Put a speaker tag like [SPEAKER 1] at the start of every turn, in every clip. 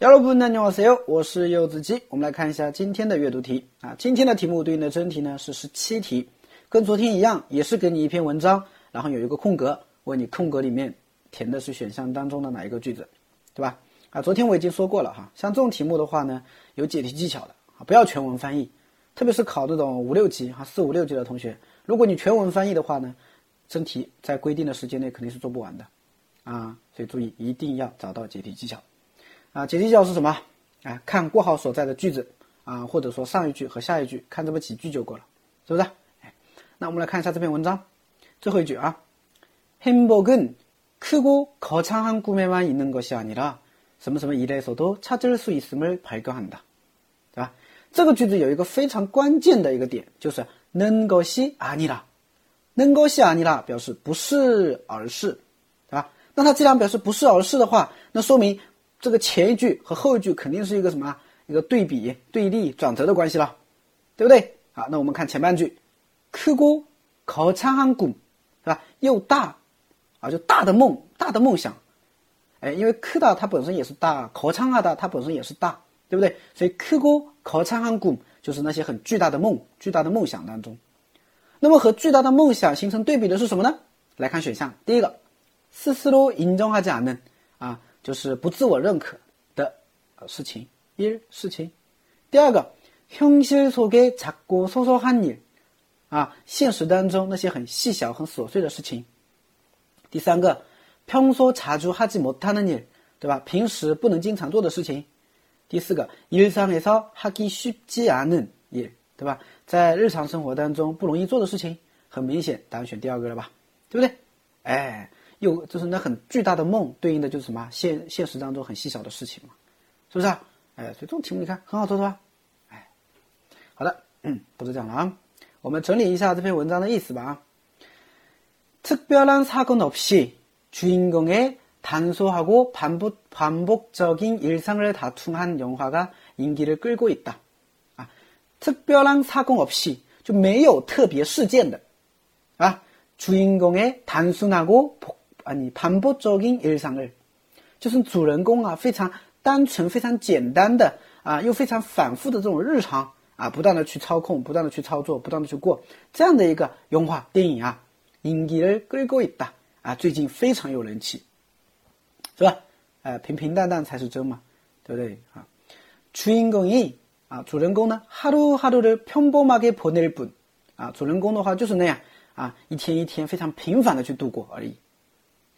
[SPEAKER 1] 여러분 안녕하세요. 我是柚子鸡。我们来看一下今天的阅读题啊。今天的题目对应的真题呢是十七题，跟昨天一样，也是给你一篇文章，然后有一个空格，问你空格里面填的是选项当中的哪一个句子，对吧？啊，昨天我已经说过了哈。像这种题目的话呢，有解题技巧的啊，不要全文翻译，特别是考这种五六级哈、四五六级的同学，如果你全文翻译的话呢，真题在规定的时间内肯定是做不完的啊。所以注意，一定要找到解题技巧。 啊，解题技巧是什么？哎，看括号所在的句子啊，或者说上一句和下一句，看这么几句就够了，是不是？哎，那我们来看一下这篇文章最后一句啊，행복은크고거창한꿈에만있는것이아니라什么什么일에서도찾을수있음을발견한다对吧？这个句子有一个非常关键的一个点，就是는것이아니 라， 는것이아니 라， 表示不是而是，对吧？那它既然表示不是而是的话，那说明。 这个前一句和后一句肯定是一个什么？一个对比、对立、转折的关系了，对不对？好，那我们看前半句，크고거창한 꿈，是吧？又大，啊，就大的梦，大的梦想。哎，因为크다它本身也是大，거창하다它本身也是大，对不对？所以크고거창한꿈就是那些很巨大的梦，巨大的梦想当中。那么和巨大的梦想形成对比的是什么呢？来看选项，第一个，스스로인정하지않는啊。 就是不自我认可的事情，一事情。第二个，현실속에작고소소한 일， 啊，现实当中那些很细小、很琐碎的事情。第三个，평소자주하지못하는 일， 对吧？平时不能经常做的事情。第四个，일상에서하기쉽지않은 일， 对吧？在日常生活当中不容易做的事情。很明显，答案选第二个了吧？对不对？哎。 又就是那很巨大的梦，对应的就是什么现现实当中很细小的事情嘛，是不是啊？哎，所以这种题目你看很好做是吧？哎，好的，嗯，不多讲了啊，我们整理一下这篇文章的意思吧啊。특별한사건없이주인공의단소하고반복반복적인일상을다툼한영화가인기를끌고있다啊。특별한사건없이就没有特别事件的啊，주인공의단순하고 啊，你반복적인일상 을， 就是主人公啊，非常单纯、非常简单的啊，又非常反复的这种日常啊，不断的去操控，不断的去操作，不断的去过这样的一个动画电影啊，인기를끌고있다啊，最近非常有人气，是吧？呃，平平淡淡才是真嘛，对不对啊？주인공이啊，主人公呢，하루하루를평범하게보낼 뿐啊，主人公的话就是那样啊，一天一天非常平凡的去度过而已。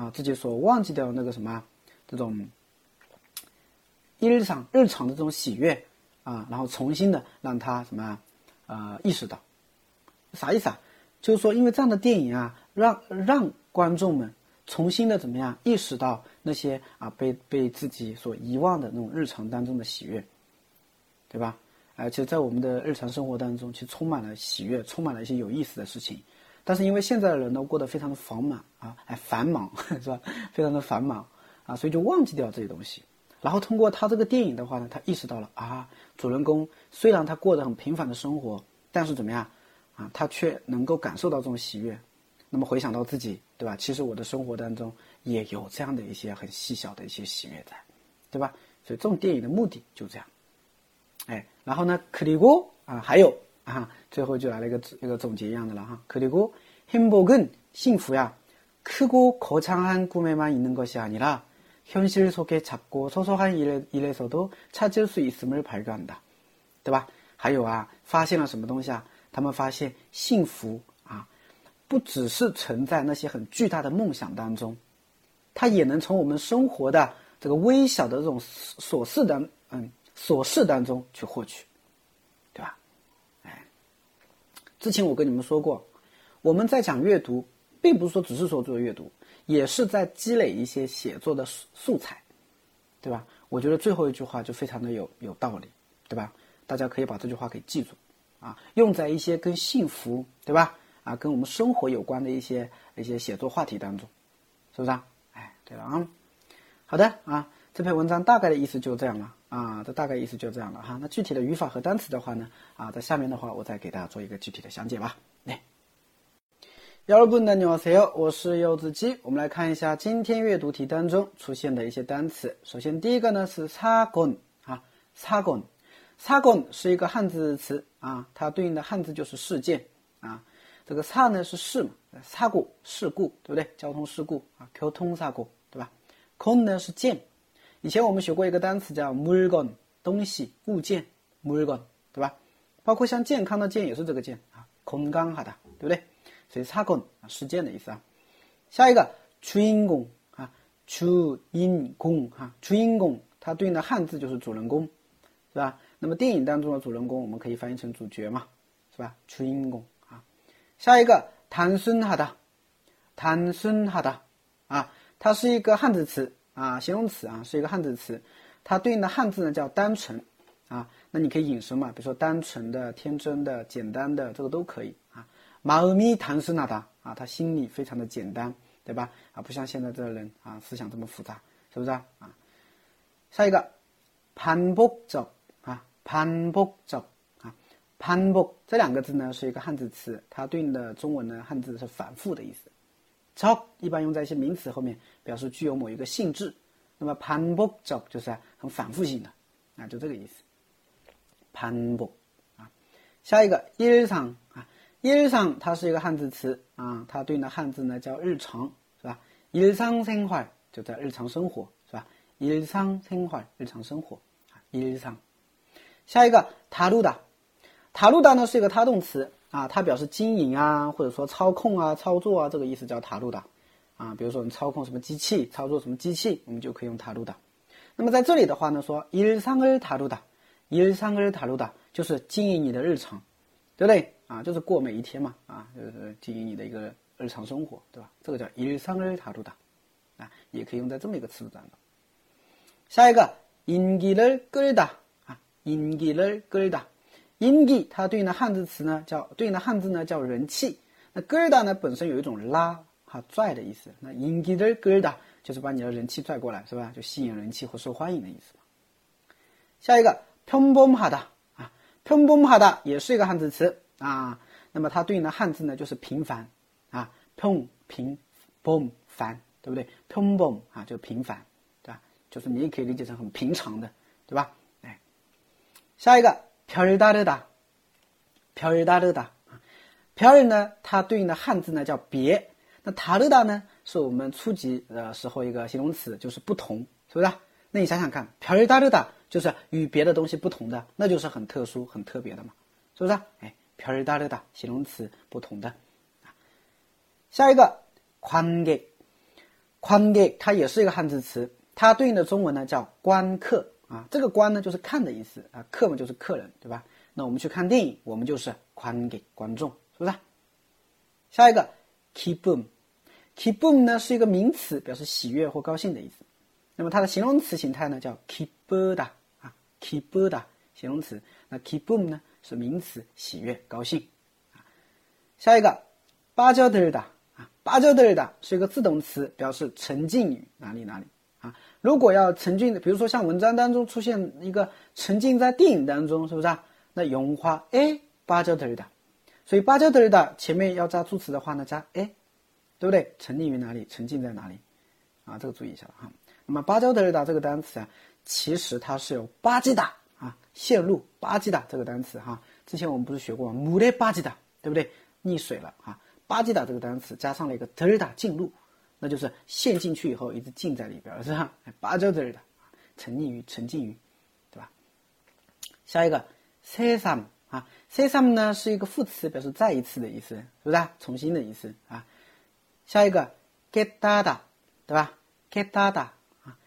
[SPEAKER 1] 啊，自己所忘记掉那个什么，这种日常日常的这种喜悦啊，然后重新的让他什么啊意识到，啥意思啊？就是说，因为这样的电影啊，让让观众们重新的怎么样意识到那些啊被被自己所遗忘的那种日常当中的喜悦，对吧？而且在我们的日常生活当中，其实充满了喜悦，充满了一些有意思的事情。但是因为现在的人呢过得非常的繁忙啊，哎繁忙 是吧？非常的繁忙啊，所以就忘记掉这些东西。然后通过他这个电影的话呢，他意识到了啊，主人公虽然他过着很平凡的生活，但是怎么样啊，他却能够感受到这种喜悦。那么回想到自己，对吧？其实我的生活当中也有这样的一些很细小的一些喜悦在，对吧？所以这种电影的目的就这样。哎，然后呢，克里古啊还有。啊，最后就来了一个一个总结一样的了哈。그리고행복은幸福呀，크고거창한꿈에만있는것이아니라현실속에작고소소한일일에서도찾을수있음을발견한 다， 对吧？还有啊，发现了什么东西啊？他们发现幸福啊，不只是存在那些很巨大的梦想当中，它也能从我们生活的这个微小的这种琐事当嗯琐事当中去获取。 之前我跟你们说过，我们在讲阅读，并不是说只是说做阅读，也是在积累一些写作的素材，对吧？我觉得最后一句话就非常的有有道理，对吧？大家可以把这句话给记住，啊，用在一些跟幸福，对吧？啊，跟我们生活有关的一些一些写作话题当中，是不是啊？哎，对了啊，好的啊，这篇文章大概的意思就这样了啊，这大概意思就这样了哈。那具体的语法和单词的话呢，啊，在下面的话我再给大家做一个具体的详解吧。来，여러분안녕하세 요， 我是柚子鸡。我们来看一下今天阅读题当中出现的一些单词。首先第一个呢是사 건， 啊，사 건， 사 건是一个汉字词啊，它对应的汉字就是事件啊。这个사呢是事嘛，사 고， 事故，对不对？交通事故啊，교통사 고， 对吧？건呢是件， 以前我们学过一个单词叫 “mulgon”，东西、物件 “mulgon”，对吧？包括像健康的“健”也是这个“健”啊，空刚哈的，对不对？所以 “sagon” 啊，事件的意思啊。下一个“주인공”啊，“주인공”哈，“주인공”它对应的汉字就是主人公，是吧？那么电影当中的主人公，我们可以翻译成主角嘛，是吧？“주인공”啊。下一个“단순하다”，“단순하다”啊，它是一个汉字词。啊，形容词啊，是一个汉字词，它对应的汉字呢叫单纯，啊，那你可以引申嘛，比如说单纯的、天真的、简单的，这个都可以啊。마음이단순하 다， 啊，他心里非常的简单，对吧？啊，不像现在这个人啊，思想这么复杂，是不是啊？啊，下一个반복 적， 啊，반복 적。 반복这两个字呢是一个汉字词，它对应的中文呢汉字是反复的意思。 적一般用在一些名词后面，表示具有某一个性质。那么반복적就是很反复性的，啊，就这个意思。반복啊，下一个일상啊，일상它是一个汉字词啊，它对应的汉字呢叫日常，是吧？일상생활就在日常生活，是吧？일상생활日常生活啊，일 상。 下一个다루다塔路达呢是一个他动词 啊，它表示经营啊，或者说操控啊、操作啊，这个意思叫塔路达啊。比如说你操控什么机器，操作什么机器，我们就可以用塔路达。那么在这里的话呢，说일상을塔路达，일상을塔路达就是经营你的日常，对不对啊？就是过每一天嘛啊，就是经营你的一个日常生活，对吧？这个叫일상을塔路达啊，也可以用在这么一个词组当中。下一个인기를끌다啊，인기를끌다 인기它对应的汉字词呢叫对应的汉字呢叫人气。那끌다呢本身有一种拉哈拽的意思。那인기를끌다就是把你的人气拽过来，是吧？就吸引人气或受欢迎的意思。下一个평범하다啊，평범하다也是一个汉字词啊。那么它对应的汉字呢就是平凡啊，평平범凡，对不对？평범啊就平凡，对吧？就是你也可以理解成很平常的，对吧？哎，下一个。 별다르 다， 별다르 다， 별呢，它对应的汉字呢叫别。那다르다呢，是我们初级的时候一个形容词，就是不同，是不是？那你想想看，별다르다就是与别的东西不同的，那就是很特殊、很特别的嘛，是不是？哎，별다르다形容词不同的。下一个관계 관계它也是一个汉字词，它对应的中文呢叫观客。 啊，这个观呢就是看的意思，啊，客嘛就是客人，对吧？那我们去看电影，我们就是宽给观众，是不是？下一个，keep boom，keep boom 呢是一个名词，表示喜悦或高兴的意思。那么它的形容词形态呢，叫 keep bird 啊，keep bird 形容词。那 keep boom 呢，是名词，喜悦、高兴。下一个，ba jaded 啊，ba jaded 是一个自动词，表示沉浸于哪里哪里。啊。如果要沉浸，比如说像文章当中出现一个沉浸在电影当中，是不是啊？那用花哎，芭蕉德的，所以芭蕉德的前面要加助词的话呢，加哎，对不对？沉浸于哪里？沉浸在哪里？啊，这个注意一下了哈。那么芭蕉德的这个单词啊，其实它是有巴基达啊，陷入巴基达这个单词哈。之前我们不是学过吗？木的巴基达，对不对？溺水了啊。巴基达这个单词加上了一个德尔达进入。那就是陷进去以后一直浸在里边，是吧？芭蕉这儿的，沉溺于、沉浸于，对吧？下一个，sesam 啊，sesam 呢是一个副词，表示再一次的意思，是不是？重新的意思啊。下一个，getada，对吧？getada 啊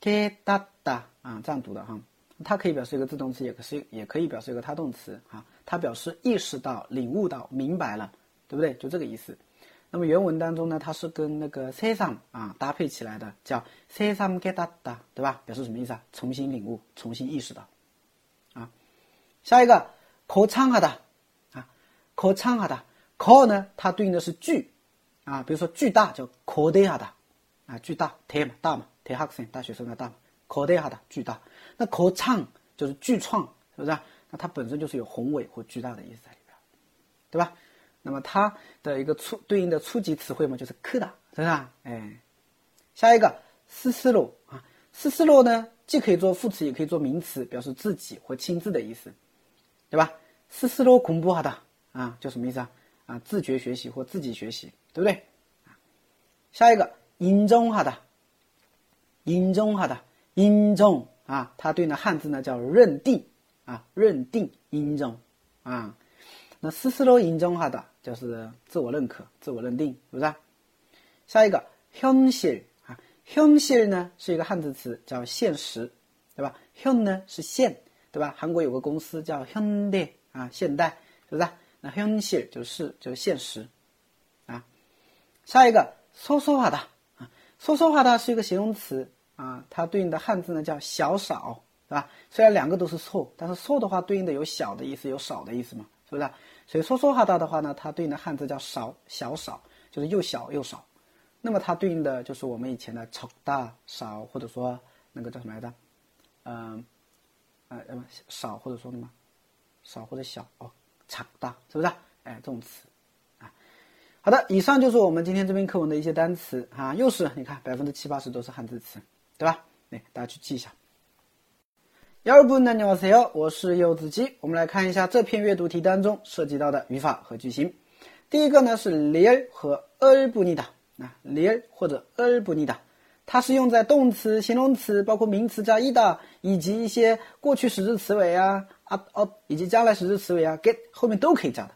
[SPEAKER 1] ，getada 啊，这样读的哈。它可以表示一个自动词，也可是也可以表示一个他动词啊。它表示意识到、领悟到、明白了，对不对？就这个意思。那么原文当中呢，它是跟那个 s e s a m 啊搭配起来的，叫 s e s a m getada”，对吧？表示什么意思啊？重新领悟，重新意识到。啊，下一个 k o c h a n g a d a 啊 k o c h a n g a d a k o 呢，它对应的是巨啊，比如说巨大叫 k o d e a d a 啊，巨大 t 嘛大嘛 t e h a k s e n 大学生的大嘛 k o d e a d a 巨大。那 k o c h a n g 就是巨创，是不是？那它本身就是有宏伟或巨大的意思在里边，对吧？那么它的一个初对应的初级词汇嘛，就是크다是吧？哎，下一个스스로啊，스스로呢，既可以做副词，也可以做名词，表示自己或亲自的意思，对吧？스스로공부하다啊，就什么意思啊？啊，自觉学习或自己学习，对不对？下一个인정하 다， 인정하 다， 인정啊，它对应的汉字呢叫认定啊，认定인정啊，那스스로인정하 다。 就是自我认可、自我认定，是不是？下一个현실啊，현실呢是一个汉字词，叫现实，对吧？현呢是现，对吧？韩国有个公司叫현대啊，现代，是不是？那현실就是就是现实啊。下一个소소하다啊，소소하다是一个形容词啊，它对应的汉字呢叫小少，对吧？虽然两个都是 소， 但是소的话对应的有小的意思，有少的意思嘛，是不是？所以说说哈达的话呢，它对应的汉字叫少小少，就是又小又少。那么它对应的就是我们以前的超大少，或者说那个叫什么来着？嗯，呃呃少或者说什么少或者小哦，超大是不是？哎，这种词啊。好的，以上就是我们今天这篇课文的一些单词啊，又是你看百分之七八十都是汉字词，对吧？哎，大家去记一下。幺二部呢，你好我是柚子鸡。我们来看一下这篇阅读题当中涉及到的语法和句型。第一个呢是 ly 和 er 不尼达啊 ly 或者 er 不尼达，它是用在动词、形容词、包括名词加 ida 以及一些过去时的词尾啊、啊哦以及将来时的词尾啊，get 后面都可以加的，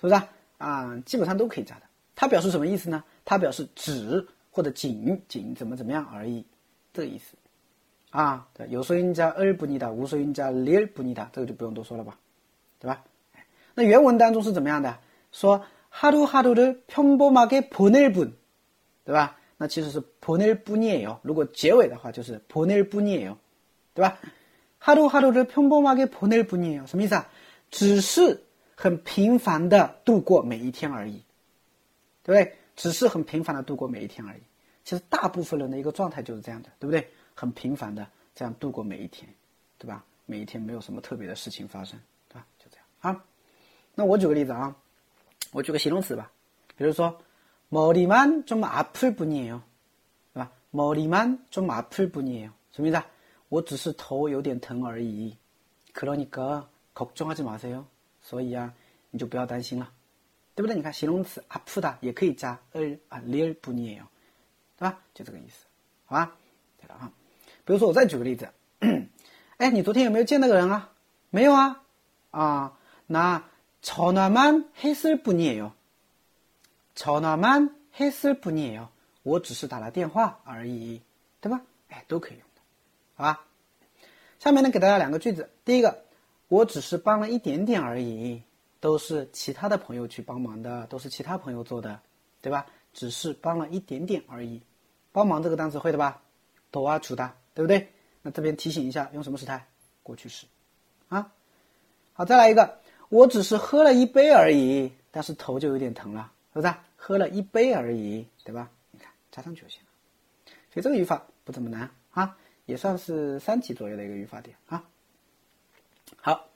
[SPEAKER 1] 是不是啊？啊，基本上都可以加的。它表示什么意思呢？它表示只或者仅仅怎么怎么样而已，这个意思。啊，对，有说音加尔不尼达，无说音加里尔不尼达，这个就不用多说了吧，对吧？那原文当中是怎么样的？说하루하루를평범하게보낼 분， 对吧？那其实是보낼뿐이에 요。 如果结尾的话就是보낼뿐이에 요， 对吧？하루하루를평범하게보낼뿐이에 요， 什么意思啊？只是很平凡的度过每一天而已，对不对？只是很平凡的度过每一天而已。其实大部分人的一个状态就是这样的，对不对？ 很平凡的这样度过每一天，对吧？每一天没有什么特别的事情发生，对吧？就这样啊。那我举个例子啊，我举个形容词吧，比如说머리만좀아플뿐이 요， 对吧？머리만좀아플뿐이 요， 什么意思啊？我只是头有点疼而已。그러니까걱정하지마세 요。 所以啊，你就不要担心了，对不对？你看形容词아프다也可以加을啊리얼뿐이 요， 对吧？就这个意思，好吧？对了啊。 比如说，我再举个例子，哎，你昨天有没有见那个人啊？没有啊，啊，那전화만했을뿐이에 요， 전화만했을뿐이에 요， 我只是打了电话而已，对吧？哎，都可以用的，好吧？下面呢，给大家两个句子，第一个，我只是帮了一点点而已，都是其他的朋友去帮忙的，都是其他朋友做的，对吧？只是帮了一点点而已，帮忙这个单词会的吧？도와주 다。 对不对？那这边提醒一下，用什么时态？过去式，啊，好，再来一个，我只是喝了一杯而已，但是头就有点疼了，是不是？喝了一杯而已，对吧？你看，加上去就行了。所以这个语法不怎么难啊，也算是三级左右的一个语法点啊。好，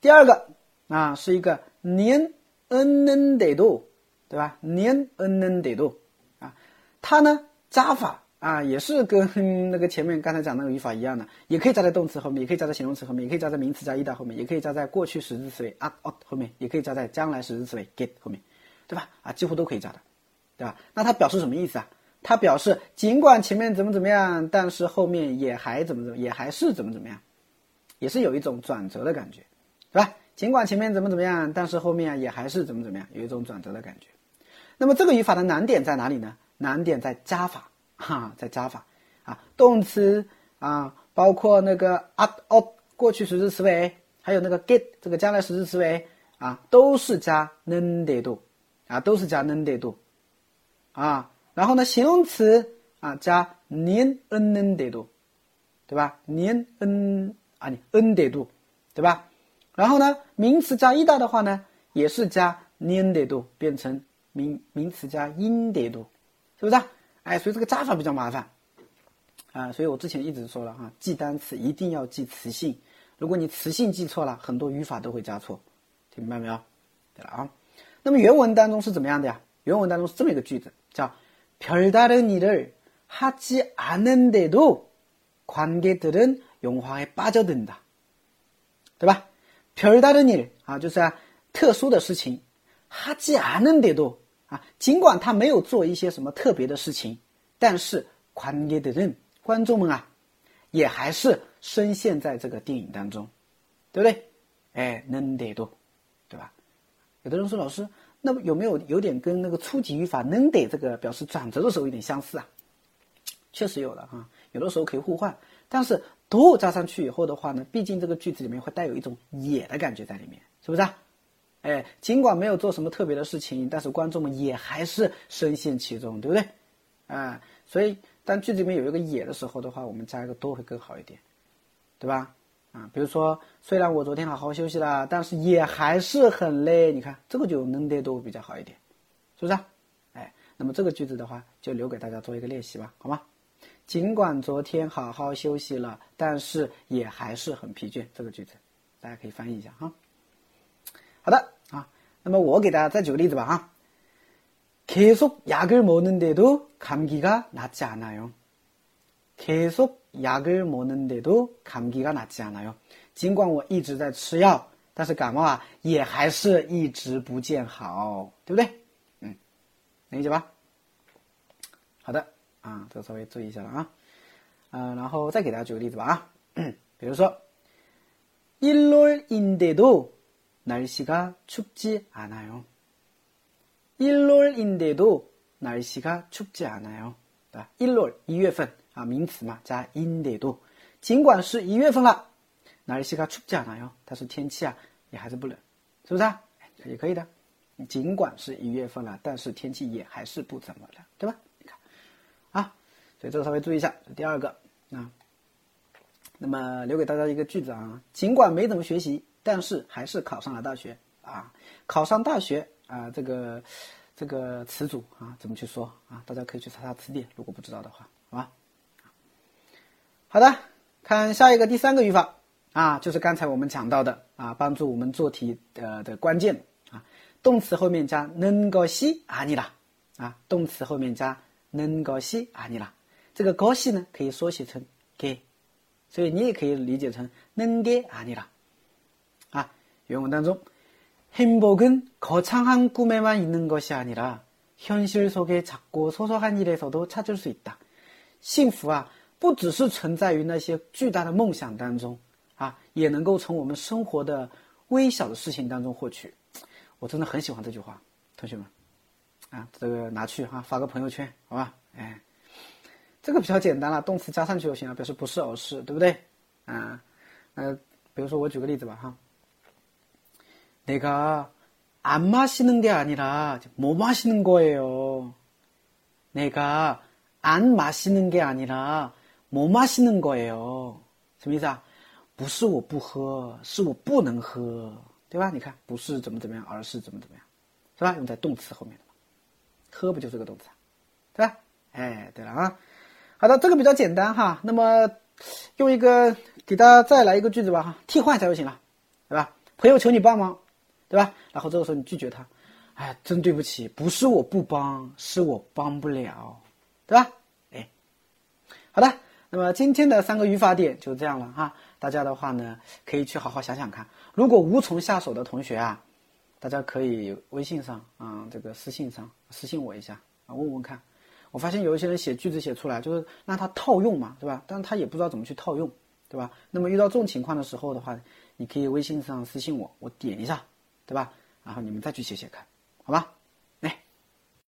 [SPEAKER 1] 第二个啊，是一个年恩恩得度，对吧？年恩恩得度啊，它呢加法。啊，也是跟那个前面刚才讲那个语法一样的，也可以加在动词后面，也可以加在形容词后面，也可以加在名词加 ida 后面，也可以加在过去时制词尾 at o 后面，也可以加在将来时制词尾 get 后面，对吧？啊，几乎都可以加的，对吧？那它表示什么意思啊？它表示尽管前面怎么怎么样，但是后面也还怎么怎么，也还是怎么怎么样，也是有一种转折的感觉，对吧？尽管前面怎么怎么样，但是后面也还是怎么怎么样，有一种转折的感觉。那么这个语法的难点在哪里呢？难点在加法。哈，在加法啊，动词啊，包括那个 at of 过去时制词尾，还有那个 get 这个将来时制词尾啊，都是加能得度啊，都是加能得度啊，然后呢，形容词啊加年恩能得度，对吧？年恩啊，你恩得度，对吧？然后呢，名词加一大的话呢，也是加年得度，变成名名词加因得度，是不是？啊哎，所以这个加法比较麻烦啊。所以我之前一直说了哈，记单词一定要记词性，如果你词性记错了，很多语法都会加错，听明白没有？对了啊。那么原文当中是怎么样的呀？原文当中是这么一个句子，叫별다른일을하지않은데도관계들은용화에빠져든다对吧？별다른일啊，就是啊，特殊的事情，하지않은데도 啊，尽管他没有做一些什么特别的事情，但是的人观众们啊，也还是深陷在这个电影当中，对不对？哎，能得多，对吧？有的人说老师，那么有没有有点跟那个初级语法能得这个表示转折的时候有点相似啊？确实有的啊，有的时候可以互换，但是 do 加上去以后的话呢，毕竟这个句子里面会带有一种野的感觉在里面，是不是？啊？哎，尽管没有做什么特别的事情，但是观众们也还是深陷其中，对不对？啊，所以当句子里面有一个也的时候的话，我们加一个都会更好一点，对吧？啊，比如说，虽然我昨天好好休息了，但是也还是很累。你看，这个就能得都比较好一点，是不是？哎，那么这个句子的话，就留给大家做一个练习吧，好吗？尽管昨天好好休息了，但是也还是很疲倦。这个句子，大家可以翻译一下哈。好的啊，那么我给大家再举个例子吧哈。계속약을먹는데도감기가낫지않아 요。 계속 약을 먹는데도 감기가 낫지 않아요. 尽管我一直在吃药，但是感冒啊也还是一直不见好，对不对？嗯，能理解吧？好的，啊，这个稍微注意一下了啊。嗯，比如说 1월인데도 춥지 않아요. 1월인데도 날씨가 춥지 않아요. 1월 1月份啊，名词嘛，加 inde도。尽管是一月份了，哪里西卡出不讲了哟？但是天气啊也还是不冷，是不是啊？也可以的。尽管是一月份了，但是天气也还是不怎么冷，对吧？你看，啊，所以这个稍微注意一下。第二个啊，那么留给大家一个句子啊，尽管没怎么学习， 但是还是考上了大学啊。考上大学啊，这个这个词组啊，怎么去说啊？大家可以去查查词典，如果不知道的话，好吧？好的。看下一个第三个语法啊，就是刚才我们讲到的啊，帮助我们做题的的关键啊，动词后面加能高西阿尼拉啊，动词后面加能高西阿尼拉，这个高西呢可以缩写成给，所以你也可以理解成能给阿尼拉。原文当中，행복은거창한꿈에만있는것이아니라현실속에작고소소한일에서도찾을수있다幸福啊。不只是存在于那些巨大的梦想当中，啊，也能够从我们生活的微小的事情当中获取。我真的很喜欢这句话，同学们，啊，这个拿去哈发个朋友圈，好吧？哎，这个比较简单了，动词加上去就行了，表示不是而是，对不对？啊，呃，比如说我举个例子吧，哈， 내가안마시는게아니라못마시는거예요내가안마시는게아니라莫马西能过哟，什么意思啊？不是我不喝，是我不能喝，对吧？你看，不是怎么怎么样，而是怎么怎么样，是吧？用在动词后面的嘛，喝不就是个动词啊，对吧？哎，对了啊，好的，这个比较简单哈。那么用一个给大家再来一个句子吧哈，替换一下就行了，对吧？朋友求你帮忙， 对吧？然后这个时候你拒绝他，哎，真对不起，不是我不帮，是我帮不了，对吧？哎，好的。那么今天的三个语法点就这样了哈，大家的话呢可以去好好想想看。如果无从下手的同学啊，大家可以微信上啊，这个私信上私信我一下啊，问问看。我发现有一些人写句子写出来就是让他套用嘛，对吧？但是他也不知道怎么去套用，对吧？那么遇到这种情况的时候的话，你可以微信上私信我，我点一下，对吧？然后你们再去写写看，好吧？